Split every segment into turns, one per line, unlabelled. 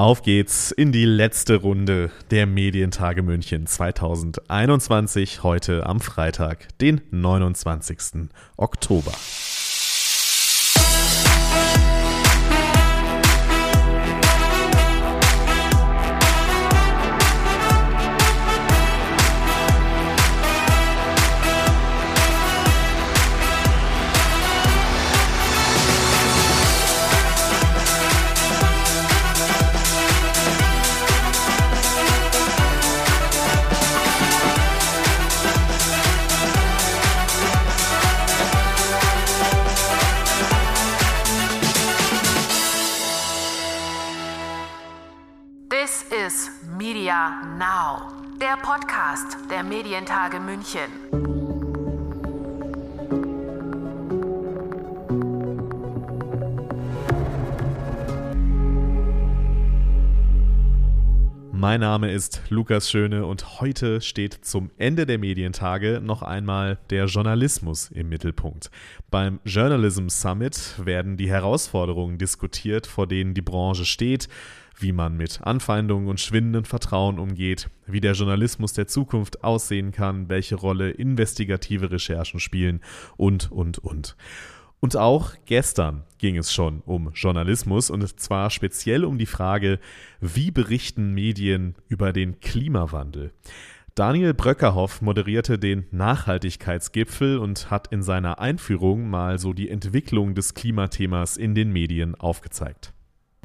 Auf geht's in die letzte Runde der Medientage München 2021, heute am Freitag, den 29. Oktober.
Medientage
Mein Name ist Lukas Schöne und heute steht zum Ende der Medientage noch einmal der Journalismus im Mittelpunkt. Beim Journalism Summit werden die Herausforderungen diskutiert, vor denen die Branche steht wie man mit Anfeindungen und schwindendem Vertrauen umgeht, wie der Journalismus der Zukunft aussehen kann, welche Rolle investigative Recherchen spielen und, und, und. Und auch gestern ging es schon um Journalismus und zwar speziell um die Frage, wie berichten Medien über den Klimawandel. Daniel Bröckerhoff moderierte den Nachhaltigkeitsgipfel und hat in seiner Einführung mal so die Entwicklung des Klimathemas in den Medien aufgezeigt.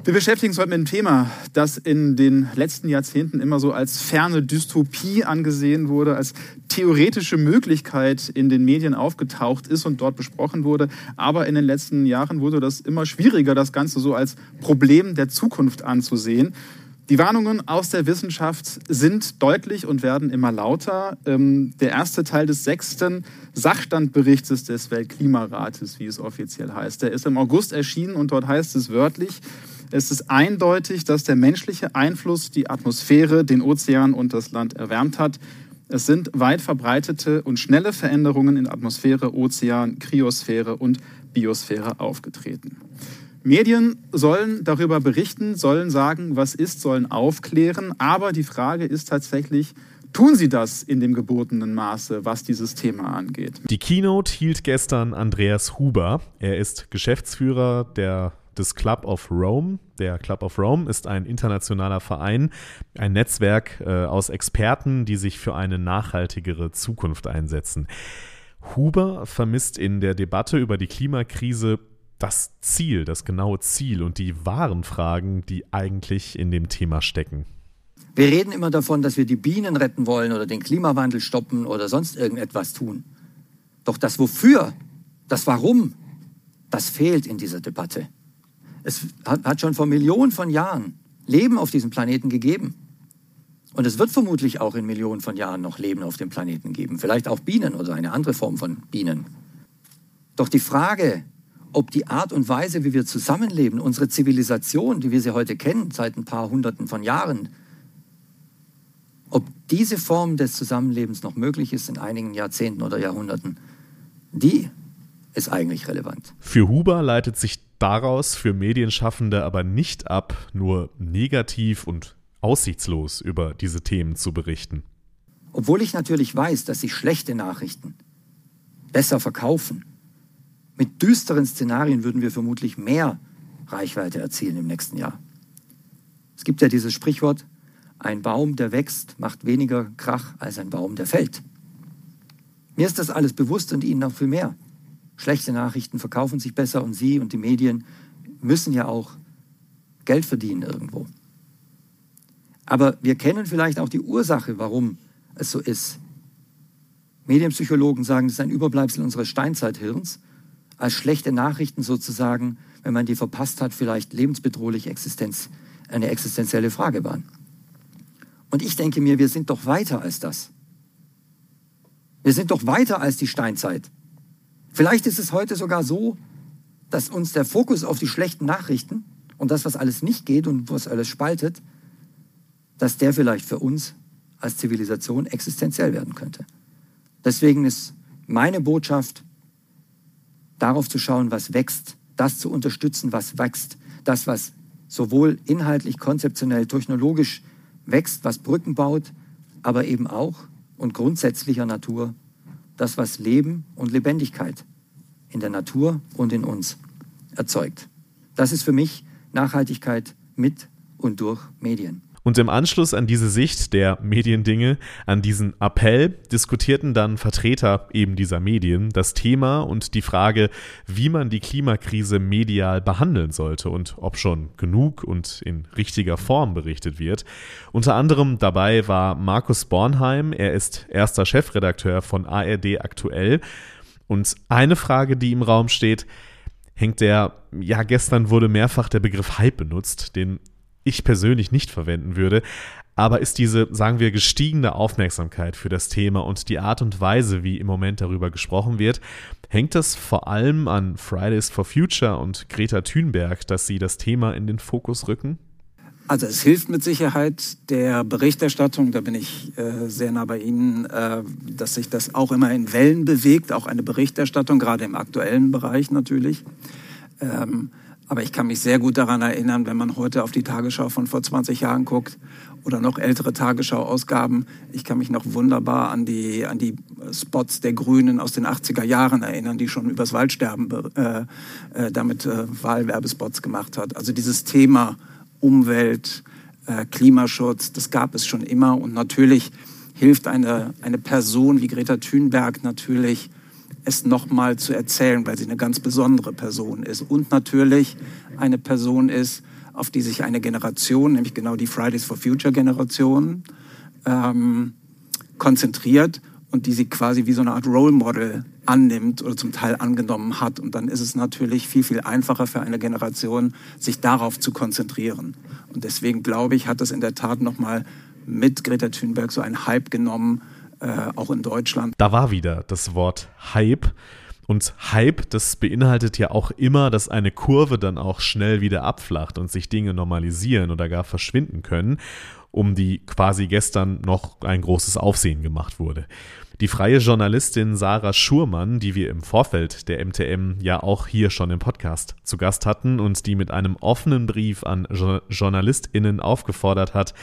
Wir beschäftigen uns heute mit einem Thema, das in den letzten Jahrzehnten immer so als ferne Dystopie angesehen wurde, als theoretische Möglichkeit in den Medien aufgetaucht ist und dort besprochen wurde. Aber in den letzten Jahren wurde das immer schwieriger, das Ganze so als Problem der Zukunft anzusehen. Die Warnungen aus der Wissenschaft sind deutlich und werden immer lauter. Ähm, der erste Teil des sechsten Sachstandberichtes des Weltklimarates, wie es offiziell heißt, der ist im August erschienen und dort heißt es wörtlich, es ist eindeutig, dass der menschliche Einfluss die Atmosphäre, den Ozean und das Land erwärmt hat. Es sind weit verbreitete und schnelle Veränderungen in Atmosphäre, Ozean, Kryosphäre und Biosphäre aufgetreten. Medien sollen darüber berichten, sollen sagen, was ist, sollen aufklären, aber die Frage ist tatsächlich, tun sie das in dem gebotenen Maße, was dieses Thema angeht?
Die Keynote hielt gestern Andreas Huber. Er ist Geschäftsführer der des Club of Rome. Der Club of Rome ist ein internationaler Verein, ein Netzwerk äh, aus Experten, die sich für eine nachhaltigere Zukunft einsetzen. Huber vermisst in der Debatte über die Klimakrise das Ziel, das genaue Ziel und die wahren Fragen, die eigentlich in dem Thema stecken.
Wir reden immer davon, dass wir die Bienen retten wollen oder den Klimawandel stoppen oder sonst irgendetwas tun. Doch das Wofür, das Warum, das fehlt in dieser Debatte. Es hat schon vor Millionen von Jahren Leben auf diesem Planeten gegeben. Und es wird vermutlich auch in Millionen von Jahren noch Leben auf dem Planeten geben. Vielleicht auch Bienen oder eine andere Form von Bienen. Doch die Frage, ob die Art und Weise, wie wir zusammenleben, unsere Zivilisation, die wir sie heute kennen, seit ein paar Hunderten von Jahren, ob diese Form des Zusammenlebens noch möglich ist in einigen Jahrzehnten oder Jahrhunderten, die ist eigentlich relevant.
Für Huber leitet sich daraus für Medienschaffende aber nicht ab, nur negativ und aussichtslos über diese Themen zu berichten.
Obwohl ich natürlich weiß, dass sich schlechte Nachrichten besser verkaufen. Mit düsteren Szenarien würden wir vermutlich mehr Reichweite erzielen im nächsten Jahr. Es gibt ja dieses Sprichwort, ein Baum, der wächst, macht weniger Krach als ein Baum, der fällt. Mir ist das alles bewusst und Ihnen noch viel mehr. Schlechte Nachrichten verkaufen sich besser und Sie und die Medien müssen ja auch Geld verdienen irgendwo. Aber wir kennen vielleicht auch die Ursache, warum es so ist. Medienpsychologen sagen, es ist ein Überbleibsel unseres Steinzeithirns, als schlechte Nachrichten sozusagen, wenn man die verpasst hat, vielleicht lebensbedrohlich Existenz, eine existenzielle Frage waren. Und ich denke mir, wir sind doch weiter als das. Wir sind doch weiter als die Steinzeit. Vielleicht ist es heute sogar so, dass uns der Fokus auf die schlechten Nachrichten und das, was alles nicht geht und was alles spaltet, dass der vielleicht für uns als Zivilisation existenziell werden könnte. Deswegen ist meine Botschaft, darauf zu schauen, was wächst, das zu unterstützen, was wächst, das, was sowohl inhaltlich, konzeptionell, technologisch wächst, was Brücken baut, aber eben auch und grundsätzlicher Natur das, was Leben und Lebendigkeit in der Natur und in uns erzeugt. Das ist für mich Nachhaltigkeit mit und durch Medien.
Und im Anschluss an diese Sicht der Mediendinge, an diesen Appell, diskutierten dann Vertreter eben dieser Medien das Thema und die Frage, wie man die Klimakrise medial behandeln sollte und ob schon genug und in richtiger Form berichtet wird. Unter anderem dabei war Markus Bornheim, er ist erster Chefredakteur von ARD aktuell. Und eine Frage, die im Raum steht, hängt der, ja, gestern wurde mehrfach der Begriff Hype benutzt, den ich persönlich nicht verwenden würde. Aber ist diese, sagen wir, gestiegene Aufmerksamkeit für das Thema und die Art und Weise, wie im Moment darüber gesprochen wird, hängt das vor allem an Fridays for Future und Greta Thunberg, dass sie das Thema in den Fokus rücken?
Also es hilft mit Sicherheit der Berichterstattung, da bin ich äh, sehr nah bei Ihnen, äh, dass sich das auch immer in Wellen bewegt, auch eine Berichterstattung, gerade im aktuellen Bereich natürlich. Ähm, aber ich kann mich sehr gut daran erinnern, wenn man heute auf die Tagesschau von vor 20 Jahren guckt oder noch ältere Tagesschau-Ausgaben. Ich kann mich noch wunderbar an die, an die Spots der Grünen aus den 80er Jahren erinnern, die schon übers Waldsterben äh, äh, damit äh, Wahlwerbespots gemacht hat. Also dieses Thema Umwelt, äh, Klimaschutz, das gab es schon immer. Und natürlich hilft eine, eine Person wie Greta Thunberg natürlich, es nochmal zu erzählen, weil sie eine ganz besondere Person ist und natürlich eine Person ist, auf die sich eine Generation, nämlich genau die Fridays for Future Generation, ähm, konzentriert und die sie quasi wie so eine Art Role Model annimmt oder zum Teil angenommen hat. Und dann ist es natürlich viel, viel einfacher für eine Generation, sich darauf zu konzentrieren. Und deswegen glaube ich, hat es in der Tat nochmal mit Greta Thunberg so einen Hype genommen, äh, auch in Deutschland.
Da war wieder das Wort Hype. Und Hype, das beinhaltet ja auch immer, dass eine Kurve dann auch schnell wieder abflacht und sich Dinge normalisieren oder gar verschwinden können, um die quasi gestern noch ein großes Aufsehen gemacht wurde. Die freie Journalistin Sarah Schurmann, die wir im Vorfeld der MTM ja auch hier schon im Podcast zu Gast hatten und die mit einem offenen Brief an jo JournalistInnen aufgefordert hat,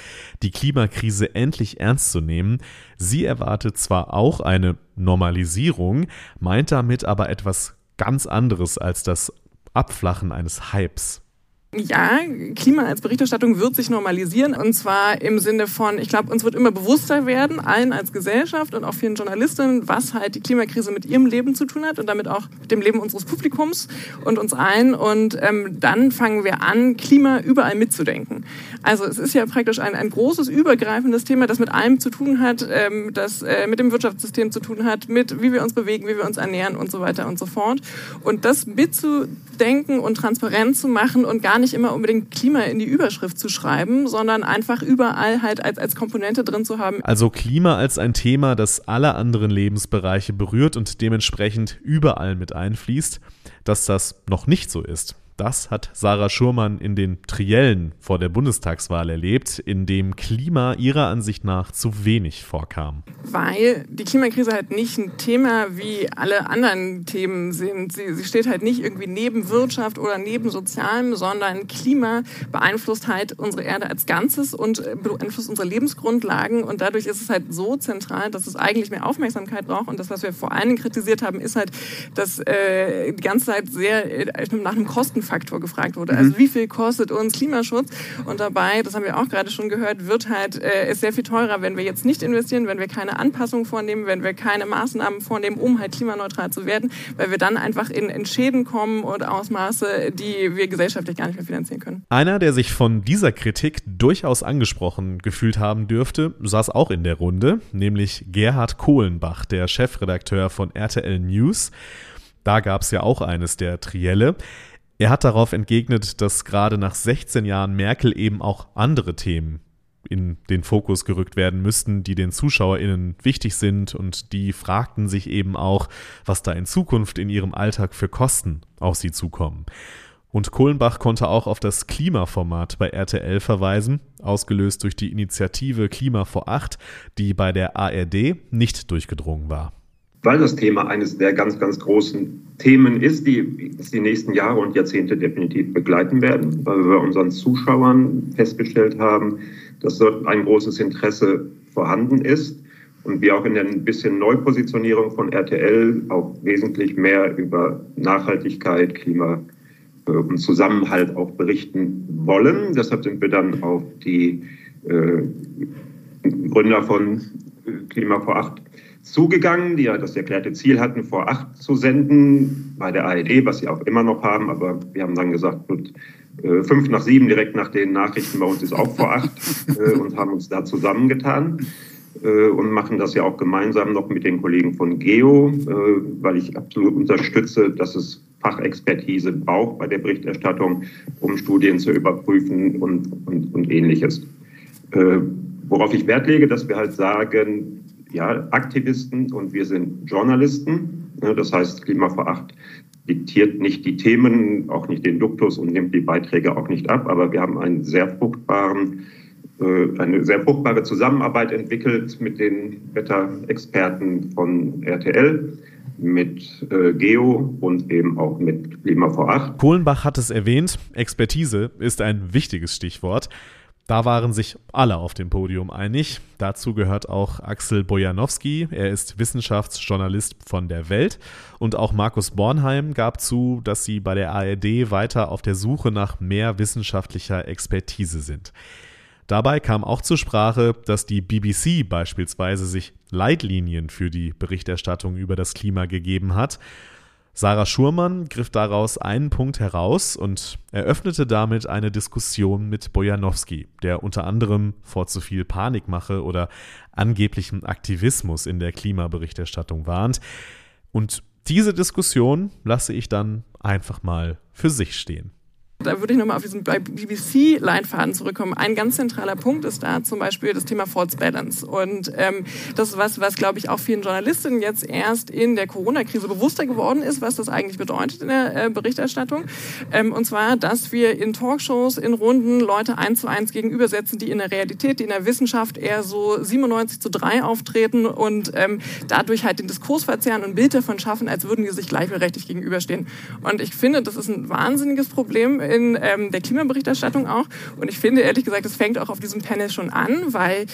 die Klimakrise endlich ernst zu nehmen. Sie erwartet zwar auch eine Normalisierung, meint damit aber etwas ganz anderes als das Abflachen eines Hypes.
Ja, Klima als Berichterstattung wird sich normalisieren und zwar im Sinne von, ich glaube, uns wird immer bewusster werden, allen als Gesellschaft und auch vielen Journalistinnen, was halt die Klimakrise mit ihrem Leben zu tun hat und damit auch mit dem Leben unseres Publikums und uns allen. Und ähm, dann fangen wir an, Klima überall mitzudenken. Also es ist ja praktisch ein, ein großes, übergreifendes Thema, das mit allem zu tun hat, ähm, das äh, mit dem Wirtschaftssystem zu tun hat, mit wie wir uns bewegen, wie wir uns ernähren und so weiter und so fort. Und das mitzudenken und transparent zu machen und gar nicht immer unbedingt Klima in die Überschrift zu schreiben, sondern einfach überall halt als, als Komponente drin zu haben.
Also Klima als ein Thema, das alle anderen Lebensbereiche berührt und dementsprechend überall mit einfließt, dass das noch nicht so ist. Das hat Sarah Schurmann in den Triellen vor der Bundestagswahl erlebt, in dem Klima ihrer Ansicht nach zu wenig vorkam.
Weil die Klimakrise halt nicht ein Thema wie alle anderen Themen sind. Sie, sie steht halt nicht irgendwie neben Wirtschaft oder neben Sozialem, sondern Klima beeinflusst halt unsere Erde als Ganzes und beeinflusst unsere Lebensgrundlagen. Und dadurch ist es halt so zentral, dass es eigentlich mehr Aufmerksamkeit braucht. Und das, was wir vor allen Dingen kritisiert haben, ist halt, dass äh, die ganze Zeit sehr äh, nach einem Kosten Kostenfaktor gefragt wurde. Also mhm. wie viel kostet uns Klimaschutz? Und dabei, das haben wir auch gerade schon gehört, wird halt äh, ist sehr viel teurer, wenn wir jetzt nicht investieren, wenn wir keine Anpassungen vornehmen, wenn wir keine Maßnahmen vornehmen, um halt klimaneutral zu werden, weil wir dann einfach in, in Schäden kommen und Ausmaße, die wir gesellschaftlich gar nicht mehr finanzieren können.
Einer, der sich von dieser Kritik durchaus angesprochen gefühlt haben dürfte, saß auch in der Runde, nämlich Gerhard Kohlenbach, der Chefredakteur von RTL News. Da gab es ja auch eines der Trielle. Er hat darauf entgegnet, dass gerade nach 16 Jahren Merkel eben auch andere Themen in den Fokus gerückt werden müssten, die den ZuschauerInnen wichtig sind und die fragten sich eben auch, was da in Zukunft in ihrem Alltag für Kosten auf sie zukommen. Und Kohlenbach konnte auch auf das Klimaformat bei RTL verweisen, ausgelöst durch die Initiative Klima vor Acht, die bei der ARD nicht durchgedrungen war.
Weil das Thema eines der ganz, ganz großen Themen ist, die die nächsten Jahre und Jahrzehnte definitiv begleiten werden, weil wir bei unseren Zuschauern festgestellt haben, dass dort ein großes Interesse vorhanden ist und wir auch in der ein bisschen Neupositionierung von RTL auch wesentlich mehr über Nachhaltigkeit, Klima äh, und Zusammenhalt auch berichten wollen. Deshalb sind wir dann auf die äh, Gründer von Klima vor acht zugegangen, die ja das erklärte Ziel hatten, vor acht zu senden bei der ARD, was sie auch immer noch haben. Aber wir haben dann gesagt, gut, äh, fünf nach sieben, direkt nach den Nachrichten bei uns ist auch vor acht äh, und haben uns da zusammengetan äh, und machen das ja auch gemeinsam noch mit den Kollegen von Geo, weil ich absolut unterstütze, dass es Fachexpertise braucht bei der Berichterstattung, um Studien zu überprüfen und, und, und ähnliches. Worauf ich Wert lege, dass wir halt sagen, ja, Aktivisten und wir sind Journalisten. Das heißt, Klima vor diktiert nicht die Themen, auch nicht den Duktus und nimmt die Beiträge auch nicht ab. Aber wir haben einen sehr fruchtbaren, äh, eine sehr fruchtbare Zusammenarbeit entwickelt mit den Wetterexperten von RTL mit äh, Geo und eben auch mit Klima vor Acht.
Kohlenbach hat es erwähnt, Expertise ist ein wichtiges Stichwort. Da waren sich alle auf dem Podium einig. Dazu gehört auch Axel Bojanowski. Er ist Wissenschaftsjournalist von der Welt. Und auch Markus Bornheim gab zu, dass sie bei der ARD weiter auf der Suche nach mehr wissenschaftlicher Expertise sind. Dabei kam auch zur Sprache, dass die BBC beispielsweise sich Leitlinien für die Berichterstattung über das Klima gegeben hat Sarah Schurmann griff daraus einen Punkt heraus und eröffnete damit eine Diskussion mit Bojanowski, der unter anderem vor zu viel Panikmache oder angeblichem Aktivismus in der Klimaberichterstattung warnt. Und diese Diskussion lasse ich dann einfach mal für sich stehen.
Da würde ich nochmal auf diesen BBC-Leitfaden zurückkommen. Ein ganz zentraler Punkt ist da zum Beispiel das Thema False Balance. Und ähm, das ist was, was, glaube ich, auch vielen Journalistinnen jetzt erst in der Corona-Krise bewusster geworden ist, was das eigentlich bedeutet in der äh, Berichterstattung. Ähm, und zwar, dass wir in Talkshows, in Runden Leute eins zu eins gegenübersetzen, die in der Realität, die in der Wissenschaft eher so 97 zu 3 auftreten und ähm, dadurch halt den Diskurs verzerren und Bild davon schaffen, als würden die sich gleichberechtigt gegenüberstehen. Und ich finde, das ist ein wahnsinniges Problem in ähm, der Klimaberichterstattung auch. Und ich finde ehrlich gesagt, es fängt auch auf diesem Panel schon an, weil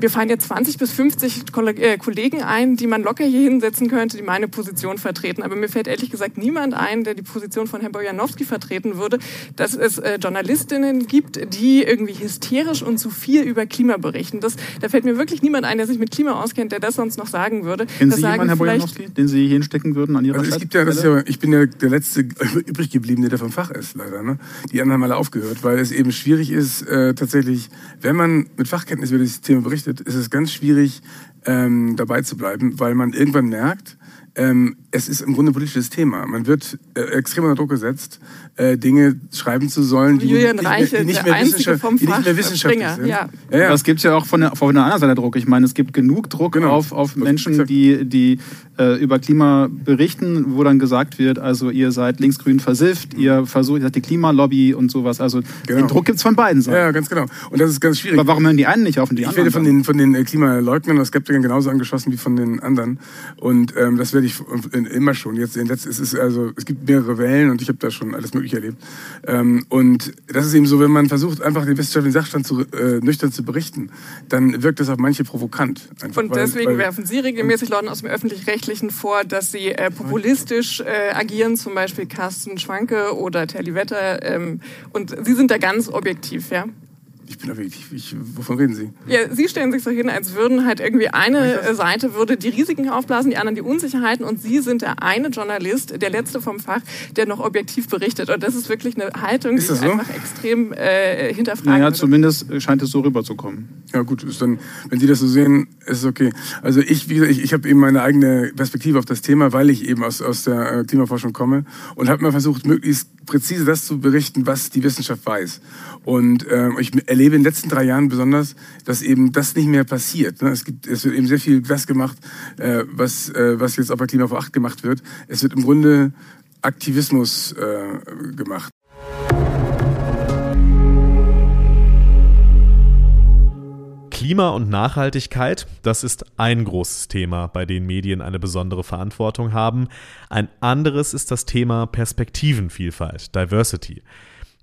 wir fallen jetzt 20 bis 50 äh, Kollegen ein, die man locker hier hinsetzen könnte, die meine Position vertreten. Aber mir fällt ehrlich gesagt niemand ein, der die Position von Herrn Bojanowski vertreten würde, dass es äh, Journalistinnen gibt, die irgendwie hysterisch und zu viel über Klima berichten. Das, da fällt mir wirklich niemand ein, der sich mit Klima auskennt, der das sonst noch sagen würde.
Kennen Sie jemanden, Herr Bojanowski, den Sie hier hinstecken würden an Ihrer
also es gibt ja, das ja, Ich bin ja der letzte übrig gebliebene, der vom Fach ist, leider. Ne? Die anderen haben alle aufgehört, weil es eben schwierig ist, äh, tatsächlich, wenn man mit Fachkenntnis über dieses Thema berichtet, ist es ganz schwierig, ähm, dabei zu bleiben, weil man irgendwann merkt, ähm, es ist im Grunde ein politisches Thema. Man wird äh, extrem unter Druck gesetzt, äh, Dinge schreiben zu sollen, die,
Julian Reiche,
die, nicht, mehr
vom
die nicht mehr wissenschaftlich sind.
Ja.
Ja, ja. Das gibt es ja auch von der, von der anderen Seite Druck. Ich meine, es gibt genug Druck genau. auf, auf Menschen, die, die äh, über Klima berichten, wo dann gesagt wird, also ihr seid linksgrün versifft, ihr versucht, ihr seid die Klimalobby und sowas. Also genau. den Druck gibt es von beiden Seiten.
Ja, ganz genau. Und das ist ganz schwierig.
Aber warum hören die einen nicht auf und die
ich
anderen?
Ich werde von den, von den äh, Klimaleugnern oder Skeptikern genauso angeschossen wie von den anderen. Und ähm, das werde ich immer schon. Jetzt in letzt, es ist also es gibt mehrere Wellen und ich habe da schon alles Mögliche erlebt. Ähm, und das ist eben so, wenn man versucht einfach den wissenschaftlichen Sachstand zu, äh, nüchtern zu berichten, dann wirkt das auf manche provokant.
Einfach, und deswegen weil, werfen Sie regelmäßig Leuten aus dem öffentlich-rechtlichen vor, dass sie äh, populistisch äh, agieren, zum Beispiel Carsten Schwanke oder Terry Wetter. Ähm, und Sie sind da ganz objektiv, ja?
Ich bin objektiv. Ich, wovon reden Sie?
Ja, Sie stellen sich so hin, als würden halt irgendwie eine Seite würde die Risiken aufblasen, die anderen die Unsicherheiten und Sie sind der eine Journalist, der letzte vom Fach, der noch objektiv berichtet. Und das ist wirklich eine Haltung, die ich so? einfach extrem äh, hinterfragen
Naja, würde. zumindest scheint es so rüberzukommen.
Ja gut, ist dann, wenn Sie das so sehen, ist es okay. Also ich, wie gesagt, ich, ich habe eben meine eigene Perspektive auf das Thema, weil ich eben aus, aus der äh, Klimaforschung komme und habe mal versucht, möglichst präzise das zu berichten, was die Wissenschaft weiß. Und äh, ich erlebe in den letzten drei Jahren besonders, dass eben das nicht mehr passiert. Ne? Es, gibt, es wird eben sehr viel das gemacht, äh, was, äh, was jetzt auch bei Klima vor Acht gemacht wird. Es wird im Grunde Aktivismus äh, gemacht.
Klima und Nachhaltigkeit, das ist ein großes Thema, bei dem Medien eine besondere Verantwortung haben. Ein anderes ist das Thema Perspektivenvielfalt, Diversity.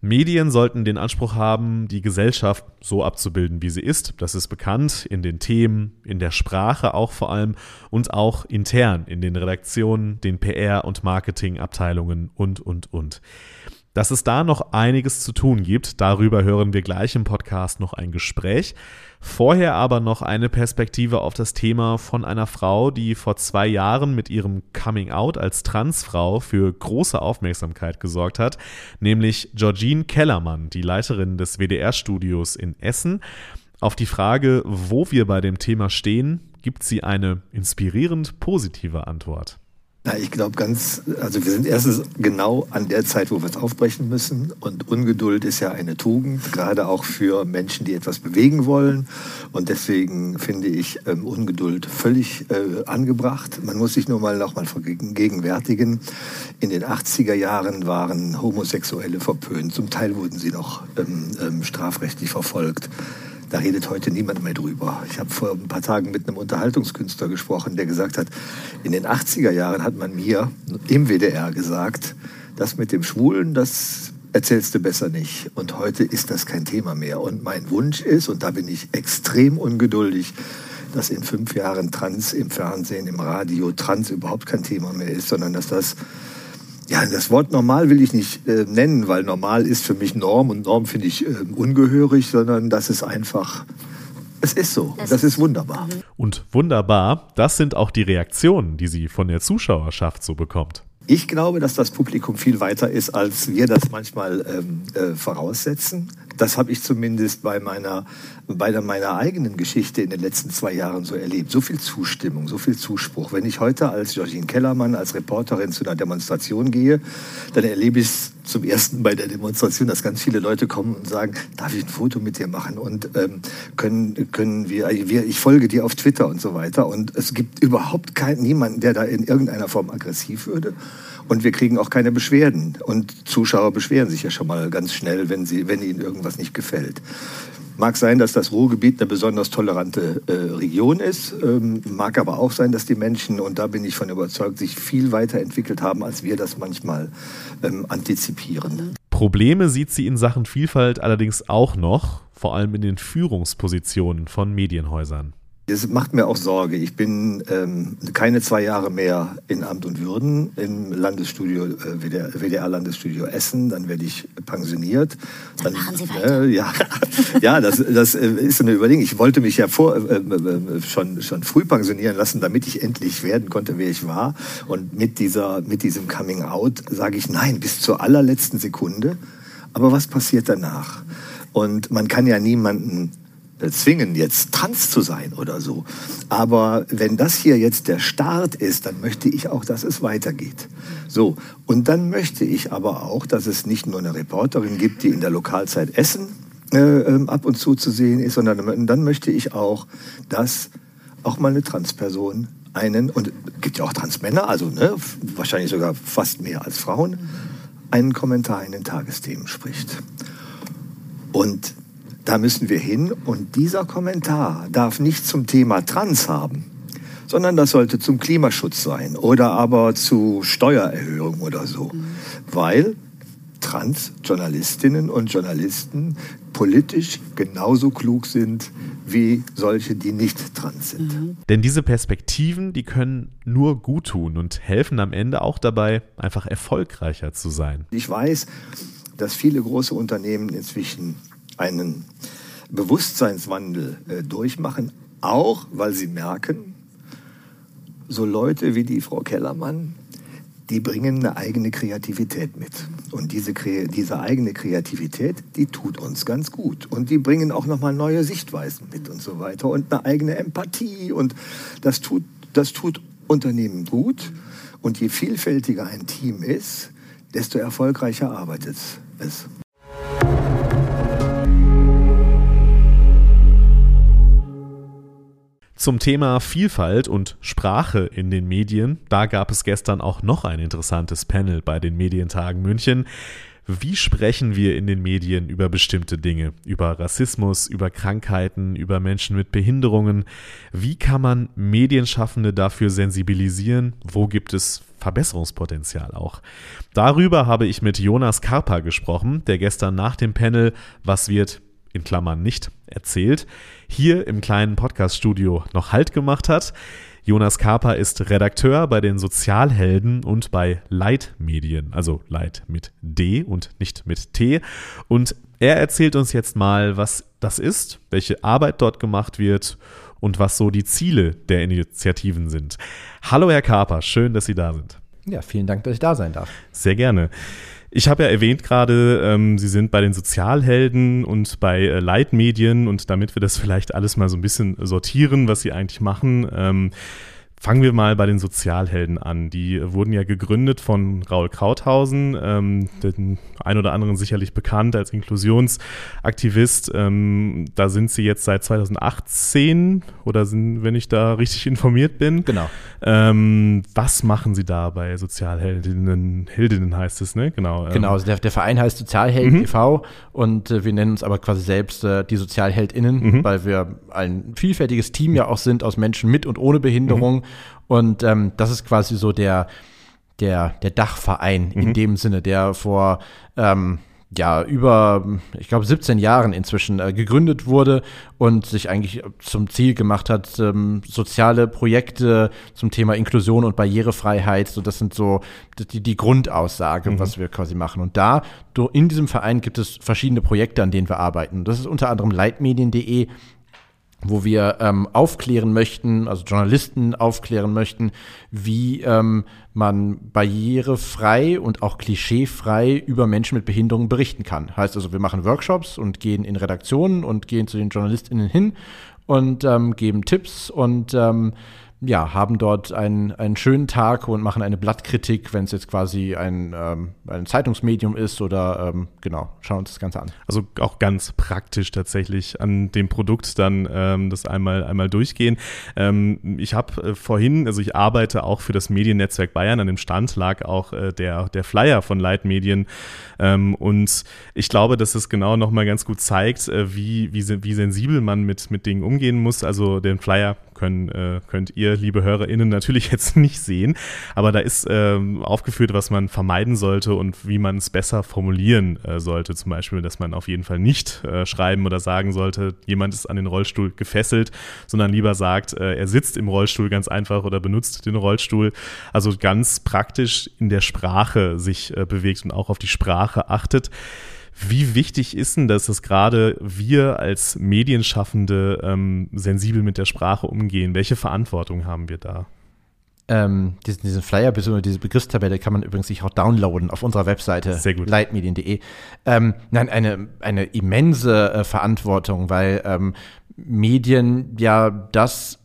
Medien sollten den Anspruch haben, die Gesellschaft so abzubilden, wie sie ist. Das ist bekannt in den Themen, in der Sprache auch vor allem und auch intern in den Redaktionen, den PR- und Marketingabteilungen und, und, und. Dass es da noch einiges zu tun gibt, darüber hören wir gleich im Podcast noch ein Gespräch. Vorher aber noch eine Perspektive auf das Thema von einer Frau, die vor zwei Jahren mit ihrem Coming Out als Transfrau für große Aufmerksamkeit gesorgt hat, nämlich Georgine Kellermann, die Leiterin des WDR-Studios in Essen. Auf die Frage, wo wir bei dem Thema stehen, gibt sie eine inspirierend positive Antwort.
Na, ich glaube ganz, also wir sind erstens genau an der Zeit, wo wir es aufbrechen müssen. Und Ungeduld ist ja eine Tugend, gerade auch für Menschen, die etwas bewegen wollen. Und deswegen finde ich ähm, Ungeduld völlig äh, angebracht. Man muss sich nur mal noch mal vergegenwärtigen. In den 80er Jahren waren Homosexuelle verpönt. Zum Teil wurden sie noch ähm, ähm, strafrechtlich verfolgt. Da redet heute niemand mehr drüber. Ich habe vor ein paar Tagen mit einem Unterhaltungskünstler gesprochen, der gesagt hat, in den 80er Jahren hat man mir im WDR gesagt, das mit dem Schwulen, das erzählst du besser nicht. Und heute ist das kein Thema mehr. Und mein Wunsch ist, und da bin ich extrem ungeduldig, dass in fünf Jahren Trans im Fernsehen, im Radio, Trans überhaupt kein Thema mehr ist, sondern dass das ja, das Wort normal will ich nicht äh, nennen, weil normal ist für mich Norm und Norm finde ich äh, ungehörig, sondern das ist einfach, es ist so. Das, das ist wunderbar. Mhm.
Und wunderbar, das sind auch die Reaktionen, die sie von der Zuschauerschaft so bekommt.
Ich glaube, dass das Publikum viel weiter ist, als wir das manchmal ähm, äh, voraussetzen. Das habe ich zumindest bei meiner, bei meiner eigenen Geschichte in den letzten zwei Jahren so erlebt. So viel Zustimmung, so viel Zuspruch. Wenn ich heute als Georgine Kellermann, als Reporterin zu einer Demonstration gehe, dann erlebe ich es zum ersten bei der Demonstration, dass ganz viele Leute kommen und sagen, darf ich ein Foto mit dir machen und ähm, können, können wir, wir, ich folge dir auf Twitter und so weiter. Und es gibt überhaupt keinen, niemanden, der da in irgendeiner Form aggressiv würde. Und wir kriegen auch keine Beschwerden. Und Zuschauer beschweren sich ja schon mal ganz schnell, wenn, sie, wenn ihnen irgendwas nicht gefällt. Mag sein, dass das Ruhrgebiet eine besonders tolerante äh, Region ist, ähm, mag aber auch sein, dass die Menschen, und da bin ich von überzeugt, sich viel weiterentwickelt haben, als wir das manchmal ähm, antizipieren.
Probleme sieht sie in Sachen Vielfalt allerdings auch noch, vor allem in den Führungspositionen von Medienhäusern.
Es macht mir auch Sorge. Ich bin ähm, keine zwei Jahre mehr in Amt und Würden im Landesstudio, äh, WDR, WDR Landesstudio Essen. Dann werde ich pensioniert.
Dann, dann machen Sie weiter. Äh,
ja, ja, das, das äh, ist eine Überlegung. Ich wollte mich ja vor, äh, äh, schon, schon früh pensionieren lassen, damit ich endlich werden konnte, wer ich war. Und mit, dieser, mit diesem Coming Out sage ich nein, bis zur allerletzten Sekunde. Aber was passiert danach? Und man kann ja niemanden zwingen, jetzt trans zu sein oder so. Aber wenn das hier jetzt der Start ist, dann möchte ich auch, dass es weitergeht. So. Und dann möchte ich aber auch, dass es nicht nur eine Reporterin gibt, die in der Lokalzeit Essen äh, ähm, ab und zu zu sehen ist, sondern dann möchte ich auch, dass auch mal eine Transperson einen, und gibt ja auch Transmänner, also ne, wahrscheinlich sogar fast mehr als Frauen, einen Kommentar in den Tagesthemen spricht. Und da müssen wir hin und dieser Kommentar darf nicht zum Thema Trans haben, sondern das sollte zum Klimaschutz sein oder aber zu Steuererhöhung oder so, mhm. weil Trans-Journalistinnen und Journalisten politisch genauso klug sind wie solche, die nicht trans sind. Mhm.
Denn diese Perspektiven, die können nur gut tun und helfen am Ende auch dabei, einfach erfolgreicher zu sein.
Ich weiß, dass viele große Unternehmen inzwischen einen Bewusstseinswandel äh, durchmachen, auch weil sie merken, so Leute wie die Frau Kellermann, die bringen eine eigene Kreativität mit. Und diese, diese eigene Kreativität, die tut uns ganz gut. Und die bringen auch nochmal neue Sichtweisen mit und so weiter. Und eine eigene Empathie. Und das tut, das tut Unternehmen gut. Und je vielfältiger ein Team ist, desto erfolgreicher arbeitet es.
Zum Thema Vielfalt und Sprache in den Medien, da gab es gestern auch noch ein interessantes Panel bei den Medientagen München. Wie sprechen wir in den Medien über bestimmte Dinge? Über Rassismus, über Krankheiten, über Menschen mit Behinderungen? Wie kann man Medienschaffende dafür sensibilisieren? Wo gibt es Verbesserungspotenzial auch? Darüber habe ich mit Jonas Karpa gesprochen, der gestern nach dem Panel Was wird in Klammern nicht erzählt, hier im kleinen Podcaststudio noch Halt gemacht hat. Jonas Kaper ist Redakteur bei den Sozialhelden und bei Leitmedien, also Leit mit D und nicht mit T. Und er erzählt uns jetzt mal, was das ist, welche Arbeit dort gemacht wird und was so die Ziele der Initiativen sind. Hallo Herr Kaper, schön, dass Sie da sind.
Ja, vielen Dank, dass ich da sein darf.
Sehr gerne. Ich habe ja erwähnt gerade, ähm, Sie sind bei den Sozialhelden und bei äh, Leitmedien und damit wir das vielleicht alles mal so ein bisschen sortieren, was Sie eigentlich machen. Ähm, Fangen wir mal bei den Sozialhelden an. Die wurden ja gegründet von Raul Krauthausen, ähm, den ein oder anderen sicherlich bekannt als Inklusionsaktivist. Ähm, da sind sie jetzt seit 2018 oder sind, wenn ich da richtig informiert bin.
Genau.
Ähm, was machen sie da bei Sozialheldinnen? Heldinnen heißt es, ne?
Genau. Ähm. Genau, also der, der, Verein heißt Sozialhelden mhm. e.V. und äh, wir nennen uns aber quasi selbst äh, die Sozialheldinnen, mhm. weil wir ein vielfältiges Team ja auch sind aus Menschen mit und ohne Behinderung. Mhm und ähm, das ist quasi so der, der, der Dachverein mhm. in dem Sinne, der vor ähm, ja, über, ich glaube, 17 Jahren inzwischen äh, gegründet wurde und sich eigentlich zum Ziel gemacht hat, ähm, soziale Projekte zum Thema Inklusion und Barrierefreiheit, so das sind so die, die Grundaussage, mhm. was wir quasi machen. Und da, in diesem Verein gibt es verschiedene Projekte, an denen wir arbeiten. Das ist unter anderem leitmedien.de, wo wir ähm, aufklären möchten, also Journalisten aufklären möchten, wie ähm, man barrierefrei und auch klischeefrei über Menschen mit Behinderungen berichten kann. Heißt also, wir machen Workshops und gehen in Redaktionen und gehen zu den JournalistInnen hin und ähm, geben Tipps und ähm, ja, haben dort einen, einen schönen Tag und machen eine Blattkritik, wenn es jetzt quasi ein, ähm, ein Zeitungsmedium ist oder ähm, genau, schauen uns das Ganze an.
Also auch ganz praktisch tatsächlich an dem Produkt dann ähm, das einmal, einmal durchgehen. Ähm, ich habe äh, vorhin, also ich arbeite auch für das Mediennetzwerk Bayern, an dem Stand lag auch äh, der, der Flyer von Leitmedien ähm, und ich glaube, dass es genau nochmal ganz gut zeigt, äh, wie, wie, wie sensibel man mit, mit Dingen umgehen muss. Also den Flyer können, äh, könnt ihr, liebe HörerInnen, natürlich jetzt nicht sehen. Aber da ist ähm, aufgeführt, was man vermeiden sollte und wie man es besser formulieren äh, sollte. Zum Beispiel, dass man auf jeden Fall nicht äh, schreiben oder sagen sollte, jemand ist an den Rollstuhl gefesselt, sondern lieber sagt, äh, er sitzt im Rollstuhl ganz einfach oder benutzt den Rollstuhl. Also ganz praktisch in der Sprache sich äh, bewegt und auch auf die Sprache achtet. Wie wichtig ist denn das, dass gerade wir als Medienschaffende ähm, sensibel mit der Sprache umgehen? Welche Verantwortung haben wir da?
Ähm, diesen, diesen Flyer bzw. diese Begriffstabelle kann man übrigens sich auch downloaden auf unserer Webseite leitmedien.de. Ähm, nein, eine, eine immense äh, Verantwortung, weil ähm, Medien ja das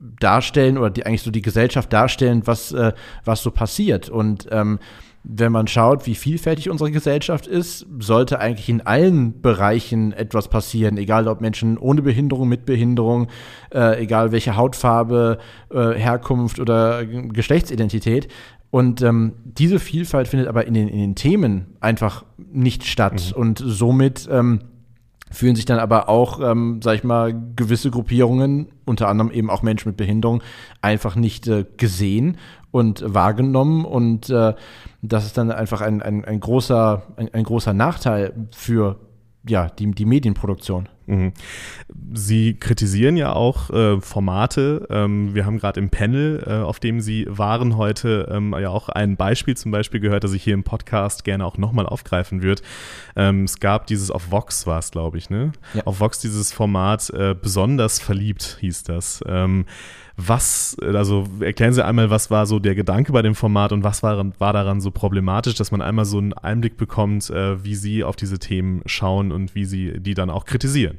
darstellen oder die eigentlich so die Gesellschaft darstellen, was, äh, was so passiert. Und ähm, wenn man schaut, wie vielfältig unsere Gesellschaft ist, sollte eigentlich in allen Bereichen etwas passieren, egal ob Menschen ohne Behinderung, mit Behinderung, äh, egal welche Hautfarbe, äh, Herkunft oder Geschlechtsidentität. Und ähm, diese Vielfalt findet aber in den, in den Themen einfach nicht statt. Mhm. Und somit ähm, fühlen sich dann aber auch, ähm, sag ich mal, gewisse Gruppierungen, unter anderem eben auch Menschen mit Behinderung, einfach nicht äh, gesehen und wahrgenommen. Und äh, das ist dann einfach ein, ein, ein großer, ein, ein großer Nachteil für ja, die, die Medienproduktion.
Mhm. Sie kritisieren ja auch äh, Formate. Ähm, wir haben gerade im Panel, äh, auf dem Sie waren heute, ähm, ja auch ein Beispiel zum Beispiel gehört, das ich hier im Podcast gerne auch nochmal aufgreifen würde. Ähm, es gab dieses auf Vox war es, glaube ich, ne? Ja. Auf Vox dieses Format äh, besonders verliebt hieß das. Was, also erklären Sie einmal, was war so der Gedanke bei dem Format und was war, war daran so problematisch, dass man einmal so einen Einblick bekommt, äh, wie Sie auf diese Themen schauen und wie Sie die dann auch kritisieren?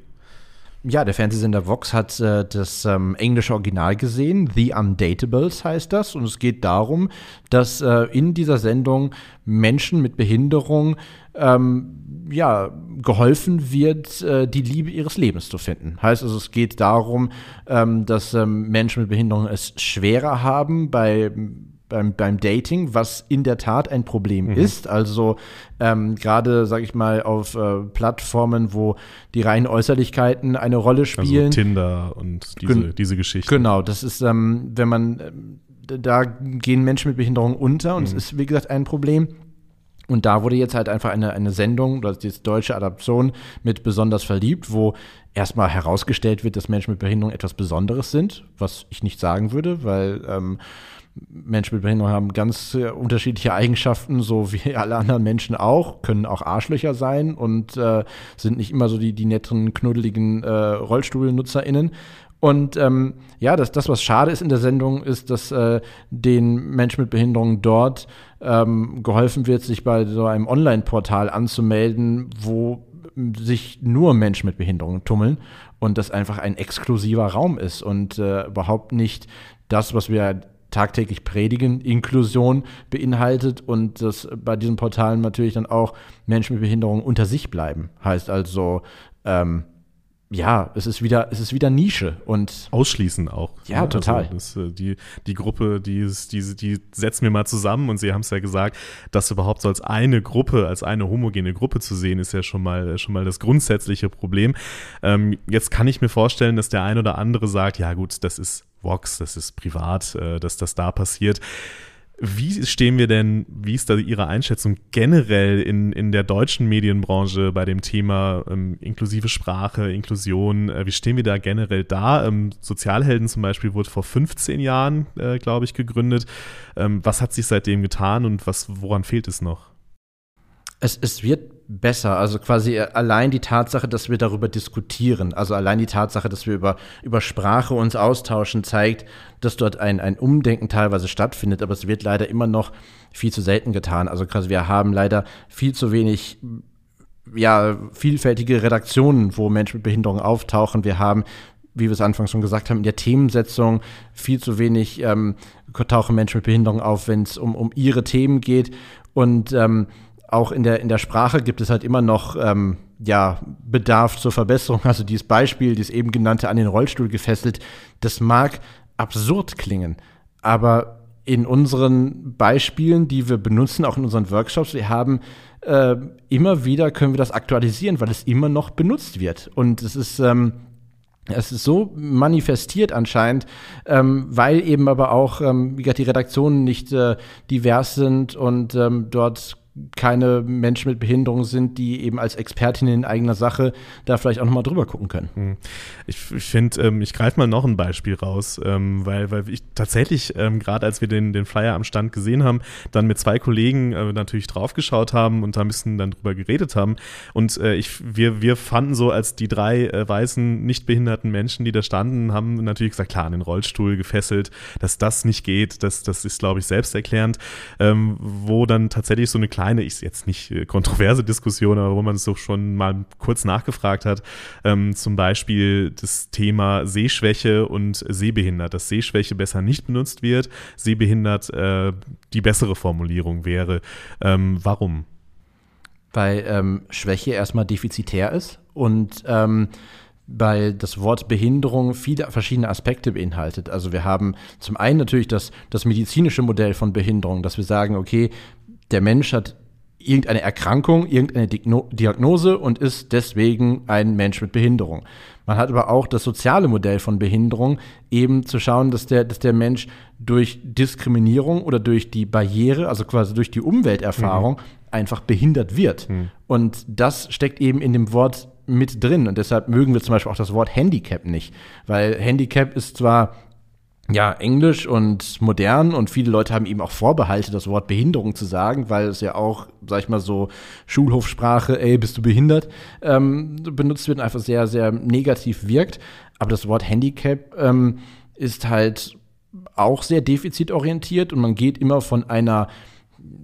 Ja, der Fernsehsender Vox hat äh, das ähm, englische Original gesehen. The Undatables heißt das. Und es geht darum, dass äh, in dieser Sendung Menschen mit Behinderung ähm, ja, geholfen wird, äh, die Liebe ihres Lebens zu finden. Heißt also, es geht darum, ähm, dass ähm, Menschen mit Behinderung es schwerer haben, bei beim, beim Dating, was in der Tat ein Problem mhm. ist. Also ähm, gerade, sag ich mal, auf äh, Plattformen, wo die reinen Äußerlichkeiten eine Rolle also spielen.
Also Tinder und diese, Gen diese Geschichten.
Genau, das ist, ähm, wenn man, äh, da gehen Menschen mit Behinderung unter und es mhm. ist, wie gesagt, ein Problem. Und da wurde jetzt halt einfach eine, eine Sendung, das die deutsche Adaption mit besonders verliebt, wo erstmal herausgestellt wird, dass Menschen mit Behinderung etwas Besonderes sind, was ich nicht sagen würde, weil ähm, Menschen mit Behinderung haben ganz äh, unterschiedliche Eigenschaften, so wie alle anderen Menschen auch, können auch Arschlöcher sein und äh, sind nicht immer so die, die netten, knuddeligen äh, RollstuhlnutzerInnen. Und ähm, ja, das, das, was schade ist in der Sendung, ist, dass äh, den Menschen mit Behinderung dort ähm, geholfen wird, sich bei so einem Online-Portal anzumelden, wo sich nur Menschen mit Behinderung tummeln und das einfach ein exklusiver Raum ist und äh, überhaupt nicht das, was wir tagtäglich predigen, Inklusion beinhaltet und dass bei diesen Portalen natürlich dann auch Menschen mit Behinderung unter sich bleiben. Heißt also, ähm, ja, es ist wieder, es ist wieder Nische und
ausschließen auch.
Ja, also total.
Das, äh, die, die Gruppe, die, die, die setzen wir mal zusammen und Sie haben es ja gesagt, das überhaupt so als eine Gruppe, als eine homogene Gruppe zu sehen, ist ja schon mal, schon mal das grundsätzliche Problem. Ähm, jetzt kann ich mir vorstellen, dass der ein oder andere sagt, ja gut, das ist Vox, das ist privat, äh, dass das da passiert. Wie stehen wir denn, wie ist da Ihre Einschätzung generell in, in der deutschen Medienbranche bei dem Thema ähm, inklusive Sprache, Inklusion? Äh, wie stehen wir da generell da? Ähm, Sozialhelden zum Beispiel wurde vor 15 Jahren, äh, glaube ich, gegründet. Ähm, was hat sich seitdem getan und was, woran fehlt es noch?
Es, es wird besser. Also quasi allein die Tatsache, dass wir darüber diskutieren, also allein die Tatsache, dass wir über, über Sprache uns austauschen, zeigt, dass dort ein, ein Umdenken teilweise stattfindet, aber es wird leider immer noch viel zu selten getan. Also quasi wir haben leider viel zu wenig ja, vielfältige Redaktionen, wo Menschen mit Behinderung auftauchen. Wir haben wie wir es anfangs schon gesagt haben, in der Themensetzung viel zu wenig ähm, tauchen Menschen mit Behinderung auf, wenn es um, um ihre Themen geht. Und ähm, auch in der, in der Sprache gibt es halt immer noch ähm, ja, Bedarf zur Verbesserung. Also dieses Beispiel, dieses eben genannte an den Rollstuhl gefesselt, das mag absurd klingen, aber in unseren Beispielen, die wir benutzen, auch in unseren Workshops, wir haben äh, immer wieder können wir das aktualisieren, weil es immer noch benutzt wird. Und es ist ähm, es ist so manifestiert anscheinend, ähm, weil eben aber auch, ähm, wie gesagt, die Redaktionen nicht äh, divers sind und ähm, dort keine Menschen mit Behinderung sind, die eben als Expertinnen in eigener Sache da vielleicht auch nochmal drüber gucken können. Hm.
Ich, finde, ähm, ich greife mal noch ein Beispiel raus, ähm, weil, weil ich tatsächlich, ähm, gerade als wir den, den Flyer am Stand gesehen haben, dann mit zwei Kollegen äh, natürlich draufgeschaut haben und da ein bisschen dann drüber geredet haben. Und äh, ich, wir, wir fanden so, als die drei äh, weißen, nicht behinderten Menschen, die da standen, haben natürlich gesagt, klar, an den Rollstuhl gefesselt, dass das nicht geht, das, das ist, glaube ich, selbsterklärend, ähm, wo dann tatsächlich so eine kleine kleine, ist jetzt nicht äh, kontroverse Diskussion, aber wo man es so schon mal kurz nachgefragt hat, ähm, zum Beispiel das Thema Sehschwäche und Sehbehindert, dass Sehschwäche besser nicht benutzt wird, Sehbehindert äh, die bessere Formulierung wäre. Ähm, warum?
Weil ähm, Schwäche erstmal defizitär ist und ähm, weil das Wort Behinderung viele verschiedene Aspekte beinhaltet. Also wir haben zum einen natürlich das, das medizinische Modell von Behinderung, dass wir sagen, okay, der Mensch hat irgendeine Erkrankung, irgendeine Diagnose und ist deswegen ein Mensch mit Behinderung. Man hat aber auch das soziale Modell von Behinderung, eben zu schauen, dass der, dass der Mensch durch Diskriminierung oder durch die Barriere, also quasi durch die Umwelterfahrung, mhm. einfach behindert wird. Mhm. Und das steckt eben in dem Wort mit drin. Und deshalb mögen wir zum Beispiel auch das Wort Handicap nicht. Weil Handicap ist zwar ja, Englisch und modern und viele Leute haben eben auch Vorbehalte, das Wort Behinderung zu sagen, weil es ja auch, sag ich mal so, Schulhofsprache, ey, bist du behindert, ähm, benutzt wird und einfach sehr, sehr negativ wirkt. Aber das Wort Handicap ähm, ist halt auch sehr defizitorientiert und man geht immer von einer,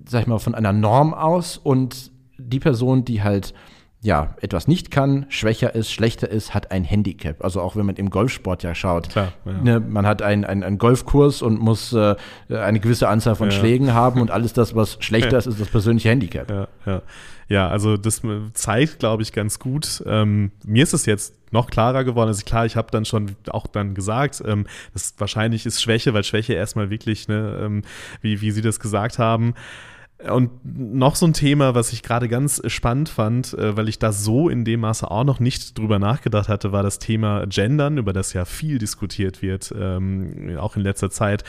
sag ich mal, von einer Norm aus und die Person, die halt ja, etwas nicht kann, schwächer ist, schlechter ist, hat ein Handicap. Also auch wenn man im Golfsport ja schaut.
Klar, ja.
Ne, man hat einen ein Golfkurs und muss äh, eine gewisse Anzahl von
Ja.
Schlägen haben und alles das, was schlechter ist, ist das persönliche Handicap.
Ja, ja. ja, also das zeigt, glaube ich, ganz gut. Ähm, mir ist es jetzt noch klarer geworden. Also klar, ich habe dann schon auch dann gesagt, ähm, das wahrscheinlich ist Schwäche, weil Schwäche erstmal wirklich, ne, ähm, wie, wie Sie das gesagt haben. Und noch so ein Thema, was ich gerade ganz spannend fand, äh, weil ich da so in dem Maße auch noch nicht drüber nachgedacht hatte, war das Thema Gendern, über das ja viel diskutiert wird, ähm, auch in letzter Zeit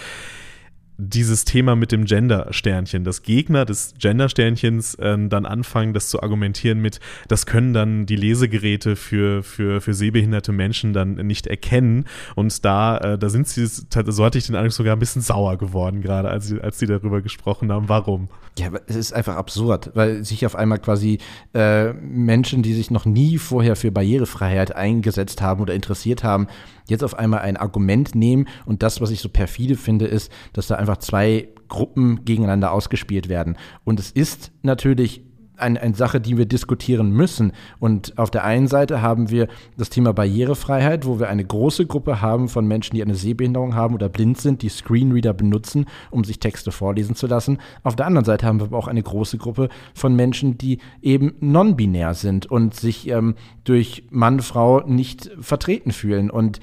dieses Thema mit dem Gender-Sternchen, dass Gegner des Gender-Sternchens ähm, dann anfangen, das zu argumentieren mit, das können dann die Lesegeräte für, für, für sehbehinderte Menschen dann nicht erkennen. Und da, äh, da sind sie, so hatte ich den Eindruck, sogar ein bisschen sauer geworden, gerade als als sie darüber gesprochen haben. Warum?
Ja, es ist einfach absurd, weil sich auf einmal quasi äh, Menschen, die sich noch nie vorher für Barrierefreiheit eingesetzt haben oder interessiert haben, jetzt auf einmal ein Argument nehmen. Und das, was ich so perfide finde, ist, dass da einfach zwei Gruppen gegeneinander ausgespielt werden. Und es ist natürlich eine, eine Sache, die wir diskutieren müssen. Und auf der einen Seite haben wir das Thema Barrierefreiheit, wo wir eine große Gruppe haben von Menschen, die eine Sehbehinderung haben oder blind sind, die Screenreader benutzen, um sich Texte vorlesen zu lassen. Auf der anderen Seite haben wir aber auch eine große Gruppe von Menschen, die eben non-binär sind und sich ähm, durch Mann, Frau nicht vertreten fühlen. Und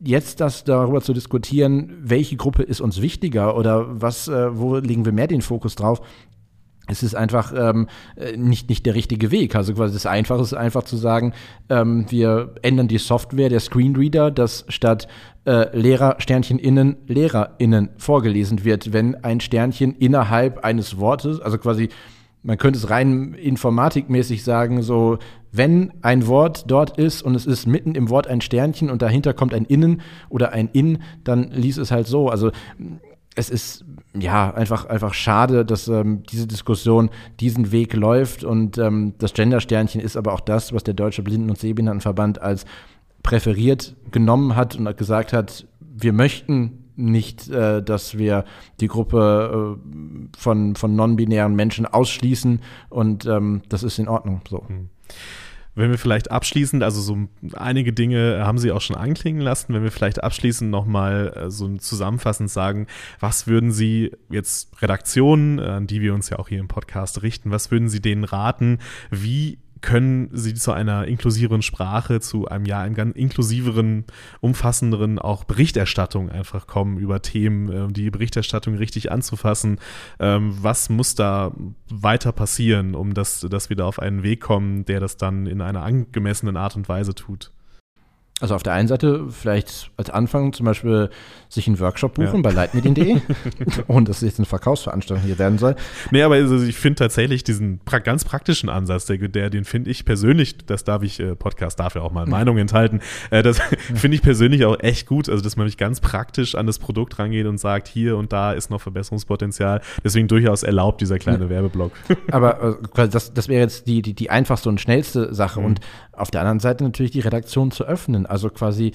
jetzt das darüber zu diskutieren, welche Gruppe ist uns wichtiger oder was, äh, wo legen wir mehr den Fokus drauf, es ist einfach ähm, äh, nicht, nicht der richtige Weg. Also quasi das Einfache ist einfach zu sagen, ähm, wir ändern die Software der Screenreader, dass statt äh, Lehrer Sternchen innen LehrerInnen vorgelesen wird, wenn ein Sternchen innerhalb eines Wortes, also quasi man könnte es rein informatikmäßig sagen, so, wenn ein Wort dort ist und es ist mitten im Wort ein Sternchen und dahinter kommt ein Innen oder ein In, dann liest es halt so. Also es ist ja einfach, einfach schade, dass ähm, diese Diskussion diesen Weg läuft. Und ähm, das Gender-Sternchen ist aber auch das, was der Deutsche Blinden- und Sehbehindertenverband als präferiert genommen hat und gesagt hat, wir möchten nicht, äh, dass wir die Gruppe äh, von, von non-binären Menschen ausschließen. Und ähm, das ist in Ordnung so.
Wenn wir vielleicht abschließend, also so einige Dinge haben Sie auch schon anklingen lassen, wenn wir vielleicht abschließend nochmal äh, so zusammenfassend sagen, was würden Sie jetzt Redaktionen, an die wir uns ja auch hier im Podcast richten, was würden Sie denen raten, wie können sie zu einer inklusiveren Sprache, zu einem ja einem ganz inklusiveren, umfassenderen auch Berichterstattung einfach kommen über Themen, äh, die Berichterstattung richtig anzufassen. Ähm, was muss da weiter passieren, um dass, dass wir da auf einen Weg kommen, der das dann in einer angemessenen Art und Weise tut?
Also auf der einen Seite vielleicht als Anfang zum Beispiel sich einen Workshop buchen
Ja.
bei leitmedien.de und dass es jetzt eine Verkaufsveranstaltung hier werden soll.
Nee, aber also ich finde tatsächlich diesen pra ganz praktischen Ansatz, der, der den finde ich persönlich, das darf ich, äh, Podcast darf ja auch mal Meinung enthalten, äh, das finde ich persönlich auch echt gut, also dass man mich ganz praktisch an das Produkt rangeht und sagt, hier und da ist noch Verbesserungspotenzial. Deswegen durchaus erlaubt dieser kleine Werbeblock.
Aber äh, das, das wäre jetzt die, die, die einfachste und schnellste Sache.
Mhm.
Und auf der anderen Seite natürlich die Redaktion zu öffnen. Also quasi,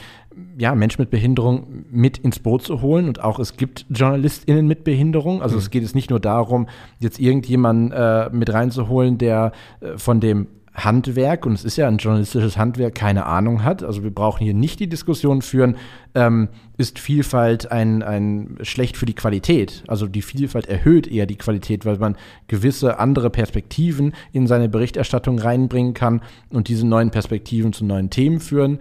ja, Menschen mit Behinderung mit ins Boot zu holen. Und auch es gibt JournalistInnen mit Behinderung. Also es geht jetzt nicht nur darum, jetzt irgendjemanden äh, mit reinzuholen, der äh, von dem Handwerk, und es ist ja ein journalistisches Handwerk, keine Ahnung hat. Also wir brauchen hier nicht die Diskussion führen, ähm, ist Vielfalt ein, ein schlecht für die Qualität. Also die Vielfalt erhöht eher die Qualität, weil man gewisse andere Perspektiven in seine Berichterstattung reinbringen kann und diese neuen Perspektiven zu neuen Themen führen,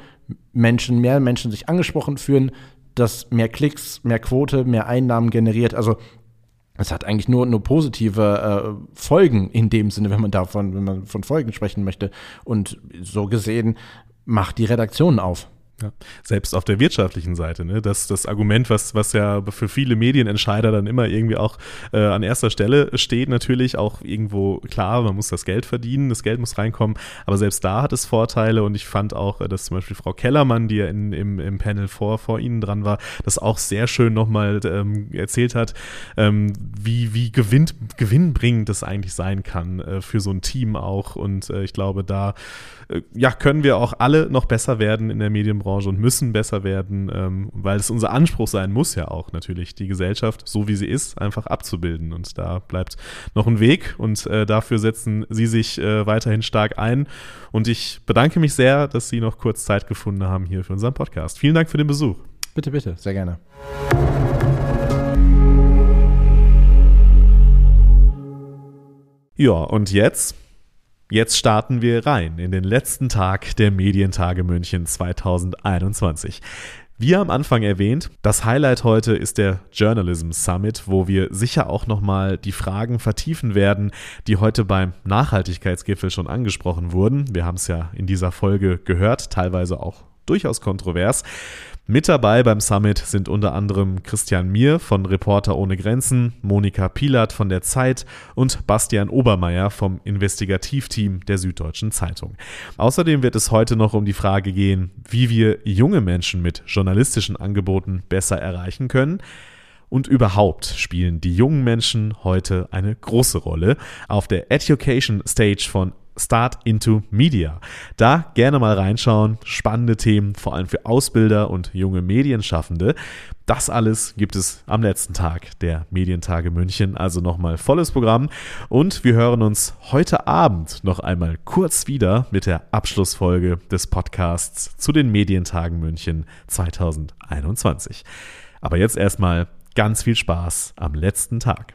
Menschen, mehr Menschen sich angesprochen fühlen, das mehr Klicks, mehr Quote, mehr Einnahmen generiert. Also es hat eigentlich nur, nur positive äh, Folgen in dem Sinne, wenn man davon, wenn man von Folgen sprechen möchte. Und so gesehen macht die Redaktion auf.
Ja. Selbst auf der wirtschaftlichen Seite, ne? das, das Argument, was, was ja für viele Medienentscheider dann immer irgendwie auch äh, an erster Stelle steht, natürlich auch irgendwo klar, man muss das Geld verdienen, das Geld muss reinkommen, aber selbst da hat es Vorteile und ich fand auch, äh, dass zum Beispiel Frau Kellermann, die ja in, im, im Panel vor, vor Ihnen dran war, das auch sehr schön nochmal ähm, erzählt hat, ähm, wie, wie gewinn, gewinnbringend das eigentlich sein kann äh, für so ein Team auch und äh, ich glaube, da äh, ja, können wir auch alle noch besser werden in der Medienbranche Medienbranche und müssen besser werden, ähm, weil es unser Anspruch sein muss ja auch natürlich, die Gesellschaft, so wie sie ist, einfach abzubilden. Und da bleibt noch ein Weg und äh, dafür setzen Sie sich äh, weiterhin stark ein. Und ich bedanke mich sehr, dass Sie noch kurz Zeit gefunden haben hier für unseren Podcast. Vielen Dank für den Besuch.
Bitte, bitte, sehr gerne.
Ja, und jetzt? Jetzt starten wir rein in den letzten Tag der Medientage München 2021. Wie am Anfang erwähnt, das Highlight heute ist der Journalism Summit, wo wir sicher auch nochmal die Fragen vertiefen werden, die heute beim Nachhaltigkeitsgipfel schon angesprochen wurden. Wir haben es ja in dieser Folge gehört, teilweise auch durchaus kontrovers. Mit dabei beim Summit sind unter anderem Christian Mier von Reporter ohne Grenzen, Monika Pilat von der Zeit und Bastian Obermeier vom Investigativteam der Süddeutschen Zeitung. Außerdem wird es heute noch um die Frage gehen, wie wir junge Menschen mit journalistischen Angeboten besser erreichen können. Und überhaupt spielen die jungen Menschen heute eine große Rolle. Auf der Education Stage von Start into Media. Da gerne mal reinschauen. Spannende Themen, vor allem für Ausbilder und junge Medienschaffende. Das alles gibt es am letzten Tag der Medientage München. Also nochmal volles Programm. Und wir hören uns heute Abend noch einmal kurz wieder mit der Abschlussfolge des Podcasts zu den Medientagen München 2021. Aber jetzt erstmal ganz viel Spaß am letzten Tag.